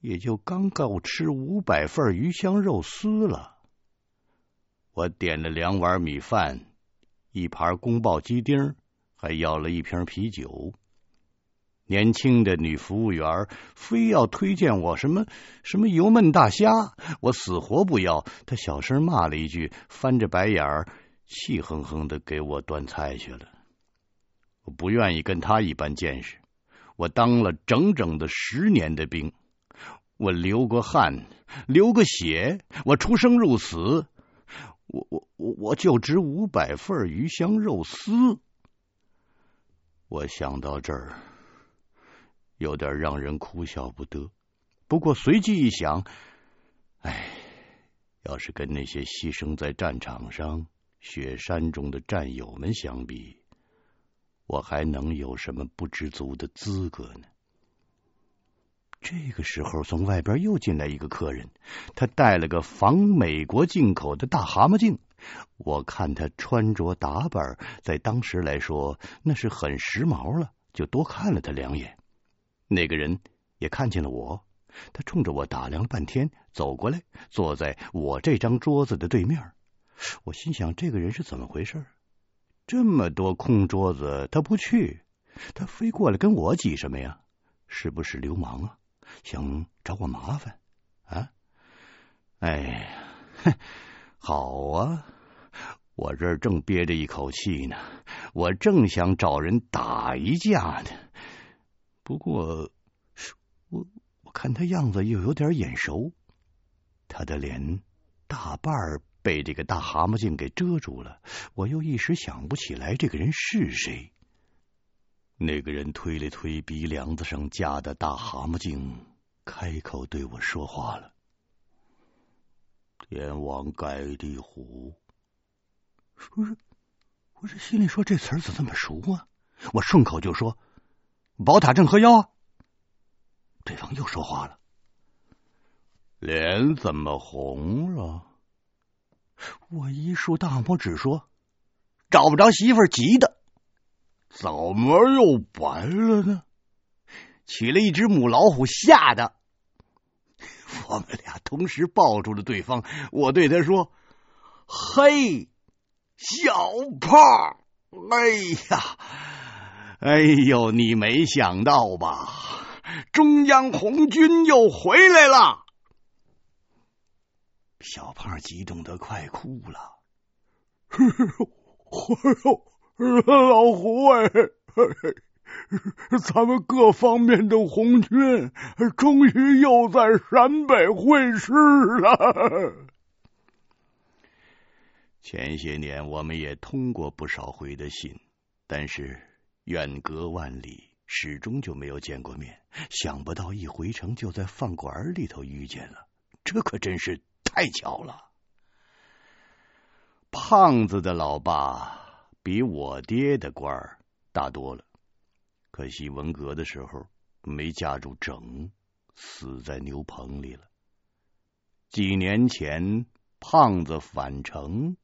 也就刚够吃五百份鱼香肉丝了。我点了两碗米饭，一盘宫保鸡丁，还要了一瓶啤酒。年轻的女服务员非要推荐我什么什么油焖大虾，我死活不要。她小声骂了一句，翻着白眼儿。气哼哼的给我端菜去了。我不愿意跟他一般见识。我当了整整的十年的兵，我流过汗，流过血，我出生入死，我我我我就值五百份鱼香肉丝。我想到这儿，有点让人哭笑不得。不过随即一想，哎，要是跟那些牺牲在战场上。雪山中的战友们相比，我还能有什么不知足的资格呢？这个时候，从外边又进来一个客人，他带了个仿美国进口的大蛤蟆镜。我看他穿着打扮，在当时来说那是很时髦了，就多看了他两眼。那个人也看见了我，他冲着我打量了半天，走过来，坐在我这张桌子的对面。我心想，这个人是怎么回事？这么多空桌子，他不去，他非过来跟我挤什么呀？是不是流氓啊？想找我麻烦啊？哎呀，哼，好啊！我这儿正憋着一口气呢，我正想找人打一架呢。不过，我我看他样子又有点眼熟，他的脸大半。被这个大蛤蟆镜给遮住了，我又一时想不起来这个人是谁。那个人推了推鼻梁子上架的大蛤蟆镜，开口对我说话了：“天王盖地虎。”不是，我这心里说这词儿怎么这么熟啊？我顺口就说：“宝塔镇河妖啊。”对方又说话了：“脸怎么红了？”我一竖大拇指说：“找不着媳妇儿急的，怎么又白了呢？娶了一只母老虎吓的。”我们俩同时抱住了对方。我对他说：“嘿，小胖，哎呀，哎呦，你没想到吧？中央红军又回来了。”小胖激动的快哭了。老胡哎，咱们各方面的红军终于又在陕北会师了。前些年我们也通过不少回的信，但是远隔万里，始终就没有见过面。想不到一回城就在饭馆里头遇见了，这可真是。太巧了，胖子的老爸比我爹的官儿大多了，可惜文革的时候没架住整，死在牛棚里了。几年前，胖子返城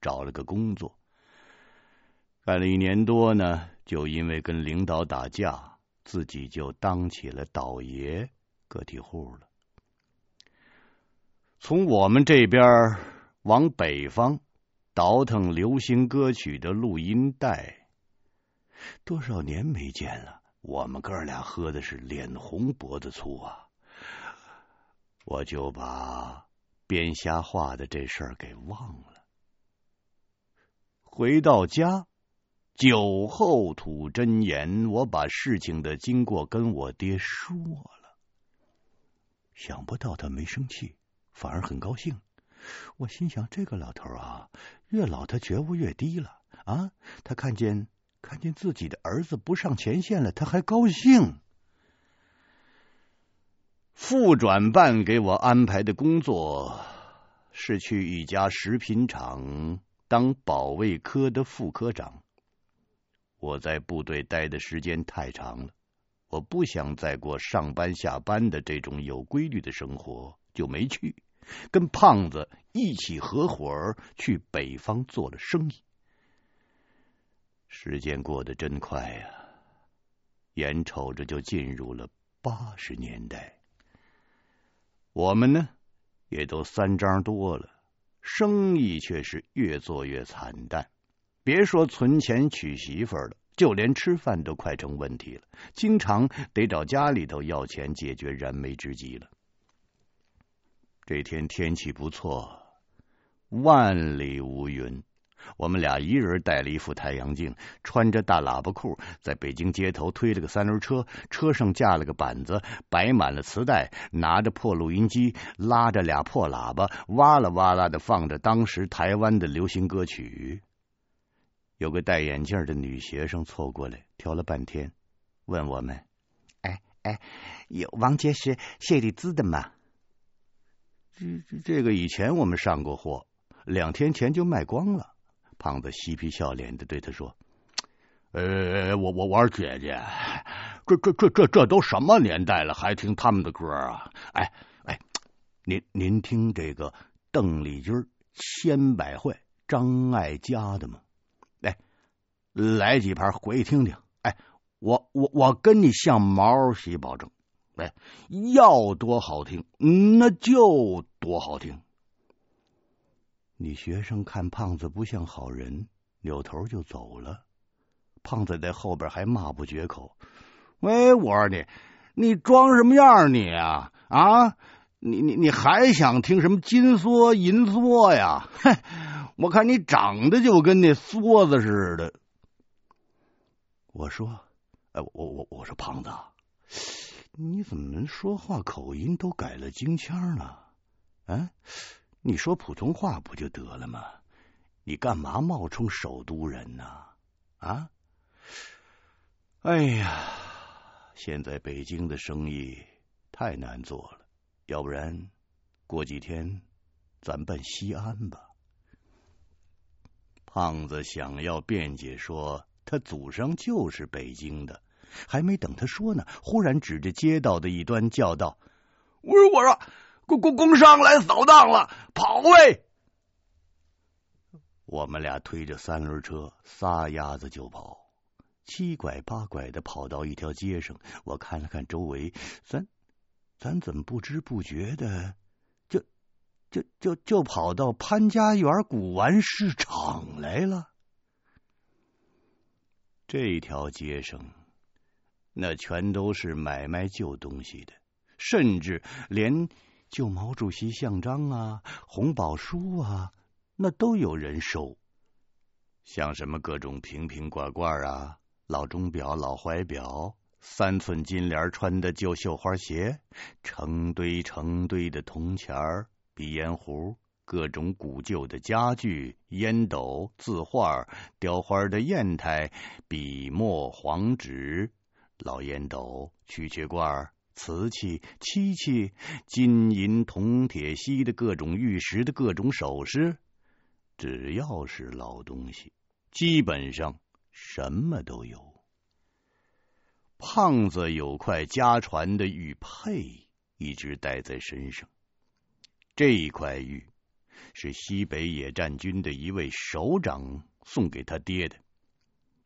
找了个工作，干了一年多呢，就因为跟领导打架，自己就当起了倒爷，个体户了。从我们这边往北方倒腾流行歌曲的录音带，多少年没见了，我们哥俩喝的是脸红脖子粗啊！我就把编瞎话的这事儿给忘了。回到家，酒后吐真言，我把事情的经过跟我爹说了，想不到他没生气。反而很高兴，我心想：这个老头啊，越老他觉悟越低了啊！他看见看见自己的儿子不上前线了，他还高兴。副转办给我安排的工作是去一家食品厂当保卫科的副科长。我在部队待的时间太长了，我不想再过上班下班的这种有规律的生活，就没去。跟胖子一起合伙去北方做了生意。时间过得真快呀，眼瞅着就进入了八十年代。我们呢，也都三张多了，生意却是越做越惨淡。别说存钱娶媳妇了，就连吃饭都快成问题了，经常得找家里头要钱解决燃眉之急了。这天天气不错，万里无云。我们俩一人带了一副太阳镜，穿着大喇叭裤，在北京街头推了个三轮车，车上架了个板子，摆满了磁带，拿着破录音机，拉着俩破喇叭，哇啦哇啦的放着当时台湾的流行歌曲。有个戴眼镜的女学生凑过来，挑了半天，问我们：“哎哎，有王杰是谢丽兹的吗？”这这个以前我们上过货，两天前就卖光了。胖子嬉皮笑脸的对他说：“呃，我我我姐姐，这这这这这都什么年代了，还听他们的歌啊？哎哎，您您听这个邓丽君、千百惠、张艾嘉的吗？来来几盘回去听听。哎，我我我跟你向毛主席保证，哎，要多好听，那就多好听。”你学生看胖子不像好人，扭头就走了。胖子在后边还骂不绝口：“喂，我说你，你装什么样你啊？啊，你你你还想听什么金梭银梭呀？哼，我看你长得就跟那梭子似的。”我说：“哎，我我我说胖子，你怎么能说话口音都改了京腔了？啊？”你说普通话不就得了吗？你干嘛冒充首都人呢？啊！哎呀，现在北京的生意太难做了，要不然过几天咱奔西安吧。胖子想要辩解说他祖上就是北京的，还没等他说呢，忽然指着街道的一端叫道：“我说，我说。”工工工商来扫荡了，跑喂！我们俩推着三轮车，撒丫子就跑，七拐八拐的跑到一条街上。我看了看周围，咱咱怎么不知不觉的就就就就跑到潘家园古玩市场来了？这条街上，那全都是买卖旧东西的，甚至连。旧毛主席像章啊，红宝书啊，那都有人收。像什么各种瓶瓶罐罐啊，老钟表、老怀表，三寸金莲穿的旧绣花鞋，成堆成堆的铜钱、鼻烟壶，各种古旧的家具、烟斗、字画、雕花的砚台、笔墨、黄纸、老烟斗、蛐蛐罐。瓷器、漆器、金银铜铁锡的各种玉石的各种首饰，只要是老东西，基本上什么都有。胖子有块家传的玉佩，一直戴在身上。这一块玉是西北野战军的一位首长送给他爹的。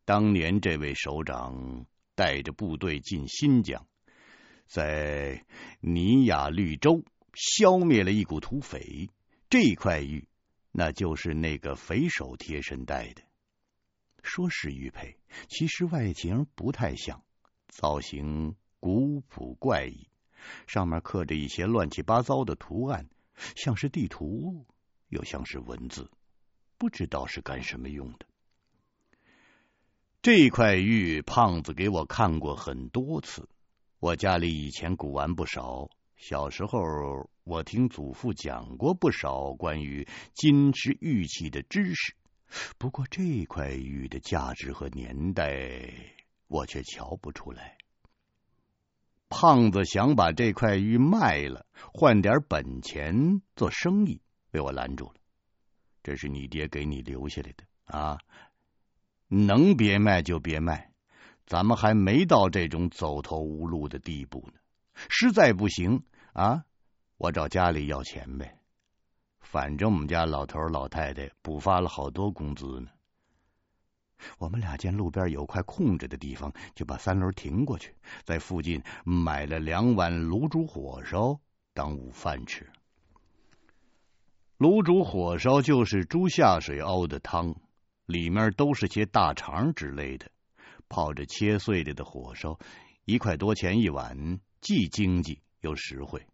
当年这位首长带着部队进新疆。在尼亚绿洲消灭了一股土匪，这块玉那就是那个匪首贴身戴的。说是玉佩，其实外形不太像，造型古朴怪异，上面刻着一些乱七八糟的图案，像是地图，又像是文字，不知道是干什么用的。这块玉，胖子给我看过很多次。我家里以前古玩不少，小时候我听祖父讲过不少关于金枝玉器的知识，不过这块玉的价值和年代，我却瞧不出来。胖子想把这块玉卖了，换点本钱做生意，被我拦住了。这是你爹给你留下来的啊，能别卖就别卖，咱们还没到这种走投无路的地步呢。实在不行啊，我找家里要钱呗。反正我们家老头老太太补发了好多工资呢。我们俩见路边有块空着的地方，就把三轮停过去，在附近买了两碗卤煮火烧当午饭吃。卤煮火烧就是猪下水熬的汤，里面都是些大肠之类的，泡着切碎了的火烧，一块多钱一碗，既经济又实惠。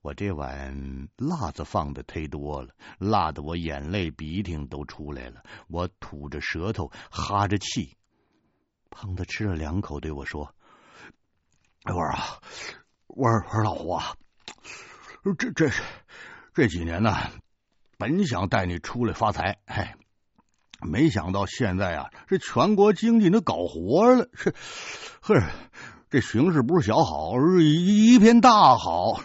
我这碗辣子放的忒多了，辣的我眼泪鼻涕都出来了。我吐着舌头，哈着气。胖子吃了两口，对我说：“我说啊，我说我说老胡啊，这这这几年呢，本想带你出来发财，嘿，没想到现在啊，这全国经济都搞活了，是，呵，这形势不是小好，是一片大好。”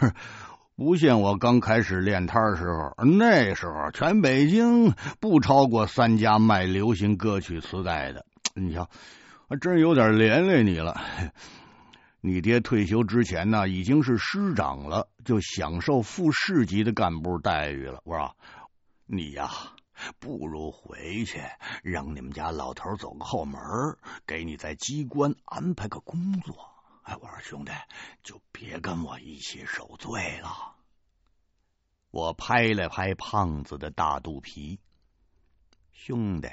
不像我刚开始练摊时候，那时候全北京不超过三家卖流行歌曲磁带的。你瞧，还真有点连累你了。你爹退休之前呢，已经是师长了，就享受副市级的干部待遇了。我说你呀，不如回去让你们家老头走个后门，给你在机关安排个工作。哎，我说兄弟，就别跟我一起受罪了。我拍了拍胖子的大肚皮，兄弟，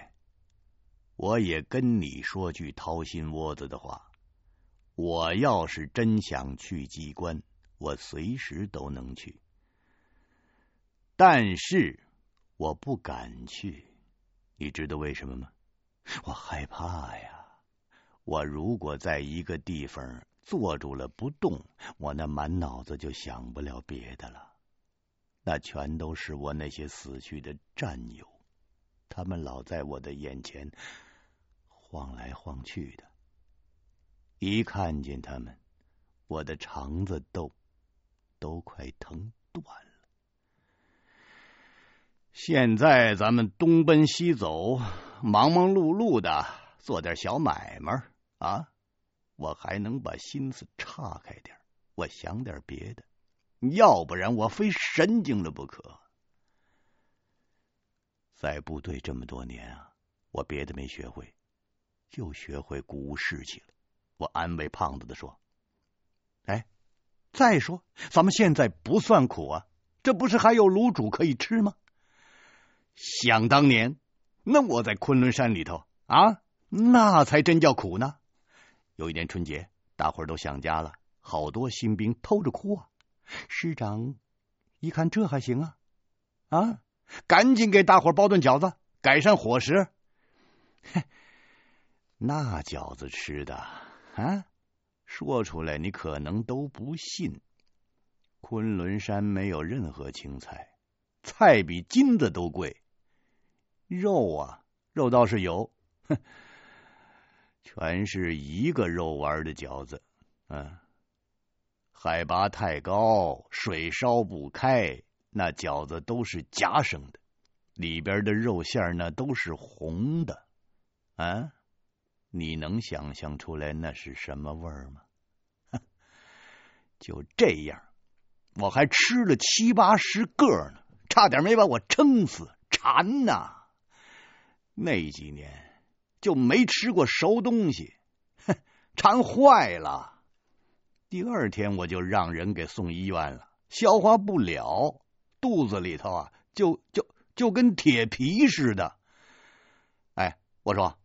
我也跟你说句掏心窝子的话，我要是真想去机关，我随时都能去，但是我不敢去，你知道为什么吗？我害怕呀。我如果在一个地方坐住了不动，我那满脑子就想不了别的了。那全都是我那些死去的战友，他们老在我的眼前晃来晃去的。一看见他们，我的肠子都都快疼断。现在咱们东奔西走，忙忙碌碌的做点小买卖。啊！我还能把心思岔开点，我想点别的，要不然我非神经了不可。在部队这么多年啊，我别的没学会，就学会鼓舞士气了。我安慰胖子的说：“哎，再说咱们现在不算苦啊，这不是还有卤煮可以吃吗？想当年，那我在昆仑山里头啊，那才真叫苦呢。”有一年春节，大伙儿都想家了，好多新兵偷着哭啊。师长一看这还行啊，啊，赶紧给大伙儿包顿饺子，改善伙食。那饺子吃的啊，说出来你可能都不信。昆仑山没有任何青菜，菜比金子都贵。肉啊，肉倒是有，哼。全是一个肉丸的饺子，啊，海拔太高，水烧不开，那饺子都是夹生的，里边的肉馅呢都是红的，啊，你能想象出来那是什么味儿吗？就这样，我还吃了七八十个呢，差点没把我撑死，馋呐！那几年。就没吃过熟东西，哼，馋坏了。第二天我就让人给送医院了，消化不了，肚子里头啊，就就就跟铁皮似的。哎，我说，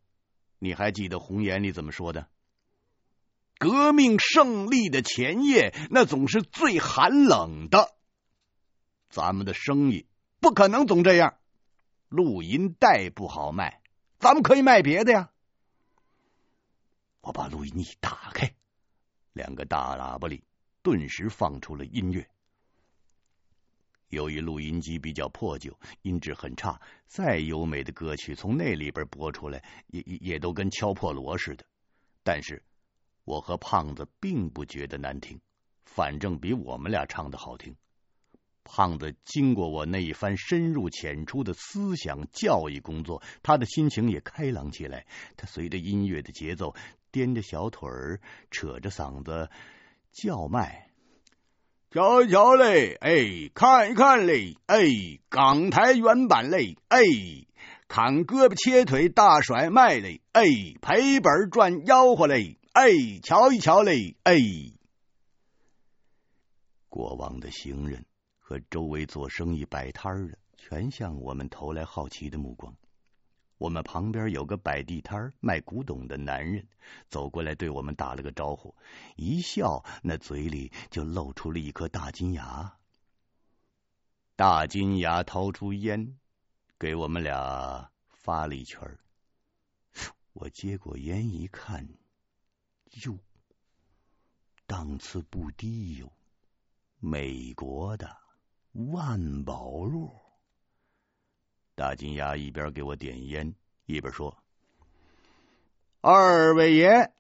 你还记得红岩里怎么说的？革命胜利的前夜，那总是最寒冷的。咱们的生意不可能总这样，录音带不好卖。咱们可以卖别的呀！我把录音一打开，两个大喇叭里顿时放出了音乐。由于录音机比较破旧，音质很差，再优美的歌曲从那里边播出来，也也也都跟敲破锣似的。但是，我和胖子并不觉得难听，反正比我们俩唱的好听。胖子经过我那一番深入浅出的思想教育工作，他的心情也开朗起来。他随着音乐的节奏，颠着小腿儿，扯着嗓子叫卖。瞧一瞧嘞，哎，看一看嘞，哎，港台原版嘞，哎，砍胳膊切腿大甩卖嘞，哎，赔本赚吆喝嘞，哎，瞧一瞧嘞，哎。过往的行人和周围做生意摆摊的，全向我们投来好奇的目光。我们旁边有个摆地摊卖古董的男人，走过来对我们打了个招呼，一笑，那嘴里就露出了一颗大金牙。大金牙掏出烟，给我们俩发了一圈。我接过烟一看，哟，档次不低哟，美国的万宝路。大金牙一边给我点烟，一边说：“二位爷，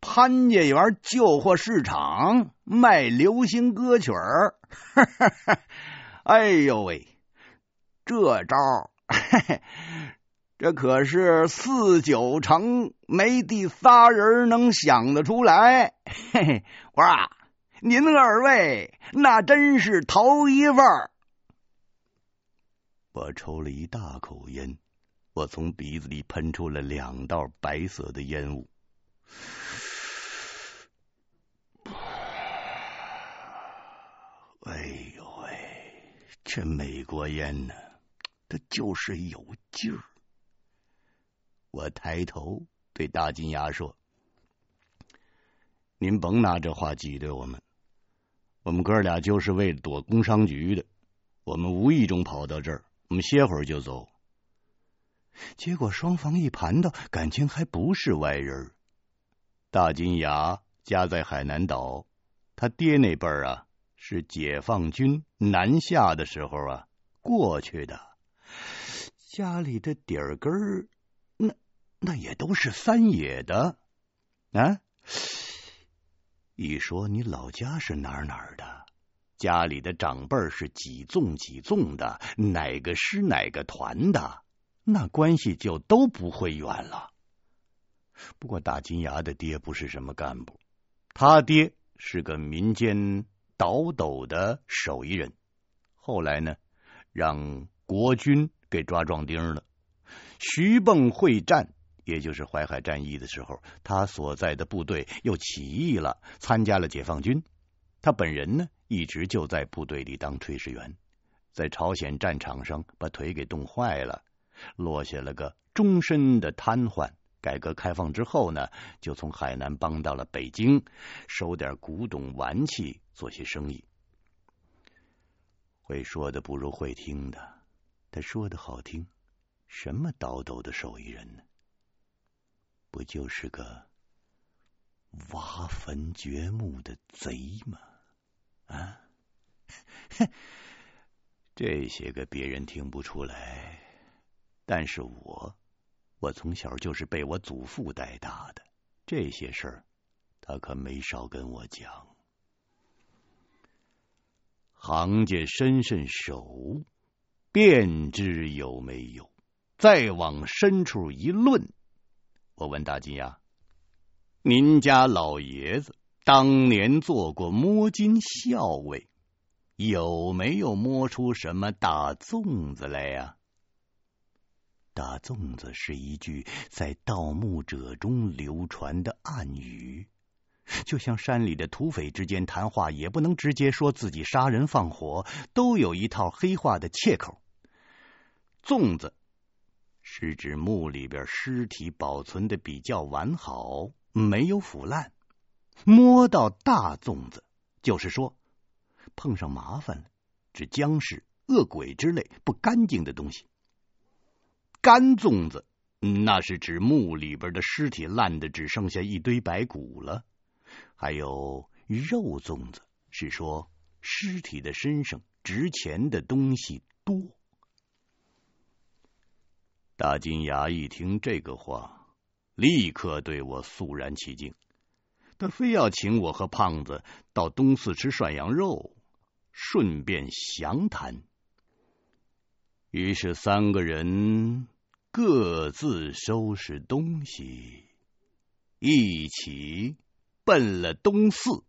潘家园旧货市场卖流行歌曲儿，哎呦喂，这招嘿嘿，这可是四九城没第仨人能想得出来。嘿嘿，我说啊，您二位那真是头一份儿。”我抽了一大口烟，我从鼻子里喷出了两道白色的烟雾。哎呦喂，这美国烟呢，它就是有劲儿。我抬头对大金牙说：“您甭拿这话挤兑我们，我们哥俩就是为躲工商局的，我们无意中跑到这儿。”我们歇会儿就走，结果双方一盘到，感情还不是外人。大金牙家在海南岛，他爹那辈儿啊是解放军南下的时候啊过去的，家里的底儿根儿，那那也都是三野的啊。一说你老家是哪哪的？家里的长辈是几纵几纵的，哪个师哪个团的，那关系就都不会远了。不过大金牙的爹不是什么干部，他爹是个民间倒斗的手艺人，后来呢，让国军给抓壮丁了。徐蚌会战，也就是淮海战役的时候，他所在的部队又起义了，参加了解放军。他本人呢，一直就在部队里当炊事员，在朝鲜战场上把腿给冻坏了，落下了个终身的瘫痪。改革开放之后呢，就从海南搬到了北京，收点古董玩器，做些生意。会说的不如会听的，他说的好听，什么倒斗的手艺人呢？不就是个挖坟掘墓的贼吗？啊，这些个别人听不出来，但是我，我从小就是被我祖父带大的，这些事儿他可没少跟我讲。行家伸伸手，便知有没有。再往深处一论，我问大金牙：“您家老爷子？”当年做过摸金校尉，有没有摸出什么大粽子来呀？大粽子是一句在盗墓者中流传的暗语，就像山里的土匪之间谈话，也不能直接说自己杀人放火，都有一套黑话的切口。粽子是指墓里边尸体保存的比较完好，没有腐烂。摸到大粽子，就是说碰上麻烦了，指僵尸、恶鬼之类不干净的东西。干粽子，那是指墓里边的尸体烂的只剩下一堆白骨了。还有肉粽子，是说尸体的身上值钱的东西多。大金牙一听这个话，立刻对我肃然起敬。他非要请我和胖子到东四吃涮羊肉，顺便详谈。于是三个人各自收拾东西，一起奔了东四。